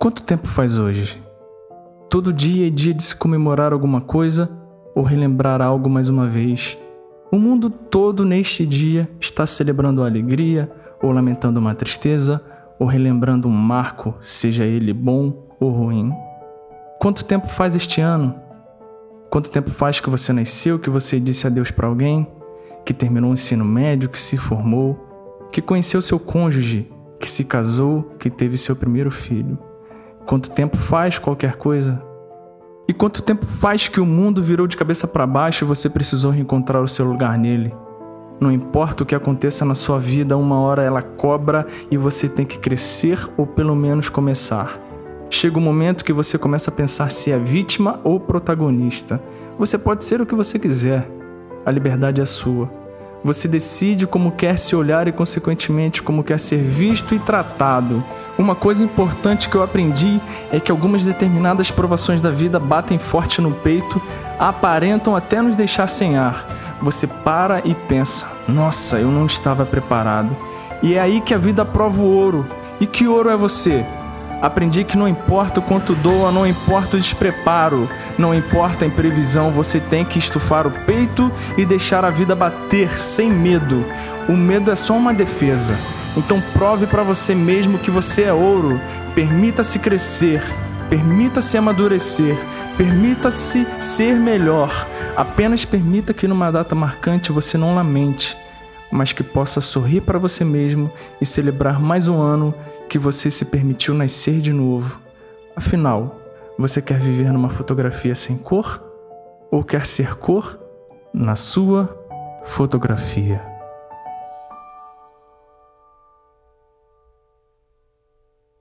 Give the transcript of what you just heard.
Quanto tempo faz hoje? Todo dia é dia de se comemorar alguma coisa ou relembrar algo mais uma vez. O mundo todo neste dia está celebrando a alegria ou lamentando uma tristeza ou relembrando um marco, seja ele bom ou ruim. Quanto tempo faz este ano? Quanto tempo faz que você nasceu, que você disse adeus para alguém, que terminou o ensino médio, que se formou, que conheceu seu cônjuge, que se casou, que teve seu primeiro filho? Quanto tempo faz qualquer coisa? E quanto tempo faz que o mundo virou de cabeça para baixo e você precisou reencontrar o seu lugar nele? Não importa o que aconteça na sua vida, uma hora ela cobra e você tem que crescer ou pelo menos começar. Chega o um momento que você começa a pensar se é vítima ou protagonista. Você pode ser o que você quiser. A liberdade é sua. Você decide como quer se olhar e, consequentemente, como quer ser visto e tratado. Uma coisa importante que eu aprendi é que algumas determinadas provações da vida batem forte no peito, aparentam até nos deixar sem ar. Você para e pensa: nossa, eu não estava preparado. E é aí que a vida prova o ouro. E que ouro é você? Aprendi que não importa o quanto doa, não importa o despreparo, não importa a imprevisão, você tem que estufar o peito e deixar a vida bater sem medo. O medo é só uma defesa. Então prove para você mesmo que você é ouro. Permita-se crescer, permita-se amadurecer, permita-se ser melhor. Apenas permita que numa data marcante você não lamente mas que possa sorrir para você mesmo e celebrar mais um ano que você se permitiu nascer de novo. Afinal, você quer viver numa fotografia sem cor? Ou quer ser cor na sua fotografia?